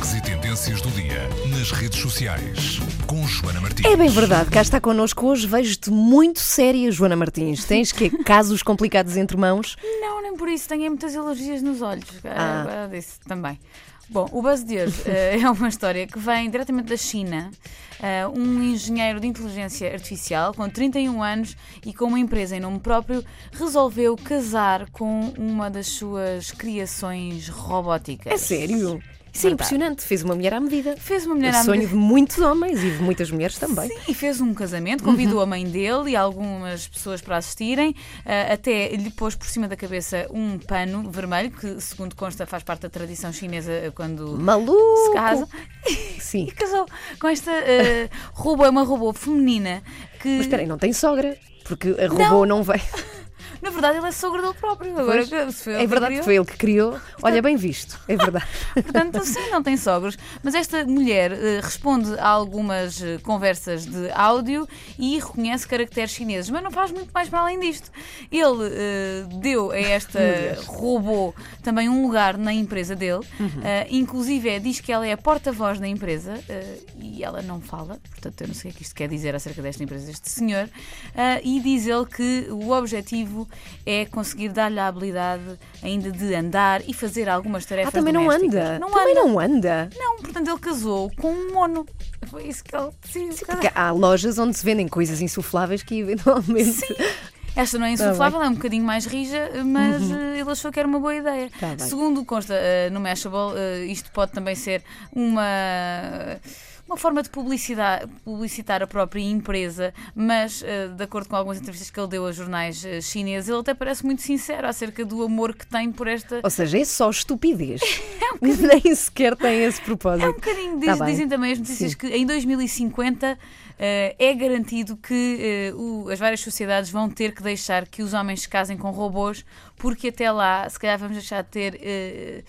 Destaques e tendências do dia nas redes sociais com Joana Martins. É bem verdade, cá está connosco hoje. Vejo-te muito séria, Joana Martins. Tens que casos complicados entre mãos? Não, nem por isso. Tenho muitas alergias nos olhos. Ah. Agora disse também. Bom, o buzz de hoje eh, é uma história que vem diretamente da China. Eh, um engenheiro de inteligência artificial com 31 anos e com uma empresa em nome próprio resolveu casar com uma das suas criações robóticas. É sério? Isso é impressionante. Fez uma mulher à medida. Fez uma mulher É à sonho medida. de muitos homens e de muitas mulheres também. Sim, e fez um casamento, convidou a mãe dele e algumas pessoas para assistirem, ah, até lhe pôs por cima da cabeça um pano vermelho, que, segundo consta, faz parte da tradição chinesa ah, quando Maluco! se casa. Sim. E casou com esta ah, robô, é uma robô feminina que, Mas espera aí, não tem sogra. Porque a robô não, veio. Na verdade, ele é sogro dele próprio. Agora, que foi ele É verdade que foi ele que criou. Olha, bem visto. É verdade. Portanto, sim, não tem sogros. Mas esta mulher eh, responde a algumas eh, conversas de áudio e reconhece caracteres chineses, mas não faz muito mais para além disto. Ele eh, deu a esta robô também um lugar na empresa dele, eh, inclusive é, diz que ela é a porta-voz da empresa e ela não fala, portanto, eu não sei o que isto quer dizer acerca desta empresa, deste senhor, eh, e diz ele que o objetivo é conseguir dar-lhe a habilidade ainda de andar e fazer algumas tarefas Ah, também não domésticas. anda. Não também anda. não anda. Não, portanto ele casou com um mono. Foi isso que ele decidiu. Porque há lojas onde se vendem coisas insufláveis que eventualmente. Sim. Esta não é Tá insuflável, é um bocadinho mais rija, mas eh, ele achou que era uma boa ideia. Uhum. Tá. Segundo consta eh, no Mashable, eh, isto pode também ser uma. Uma forma de publicidade, publicitar a própria empresa, mas eh, de acordo com algumas entrevistas que ele deu a jornais eh, chineses, ele até parece muito sincero acerca do amor que tem por esta. Ou seja, é só estupidez. Nem sequer tem esse É um propósito. bocadinho, Tá diz- bem. dizem também as notícias Sim. que em 2050 eh, é garantido que as várias sociedades vão ter que deixar que os homens se casem com robôs, porque até lá, se calhar, vamos deixar de ter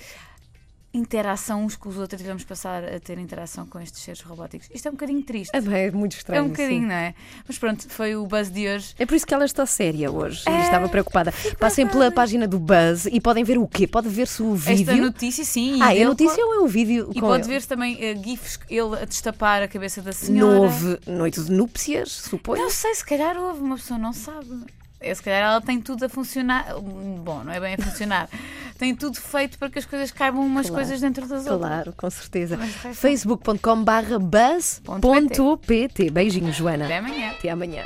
interação uns com os outros e vamos passar a ter interação com estes seres robóticos. Isto é um bocadinho triste. É, bem, é muito estranho. É um bocadinho, sim. não é? Mas pronto, foi o buzz de hoje. É por isso que ela está séria hoje e É, estava preocupada. Passem pela página do Buzz e podem ver o quê? Pode ver-se o Esta vídeo. notícia, sim. Ah, é notícia co- ou é um vídeo E pode ver-se também eh, GIFs, ele a destapar a cabeça da senhora. Não houve noite de núpcias, suponho? Não sei, se calhar houve, uma pessoa não sabe. É, se calhar ela tem tudo a funcionar. Bom, não é bem a funcionar. tem tudo feito para que as coisas caibam umas Claro, coisas dentro das outras. Claro, com certeza. Mas vai ser. facebook.com barra buzz.pt Beijinho, Joana. Até amanhã. Até amanhã.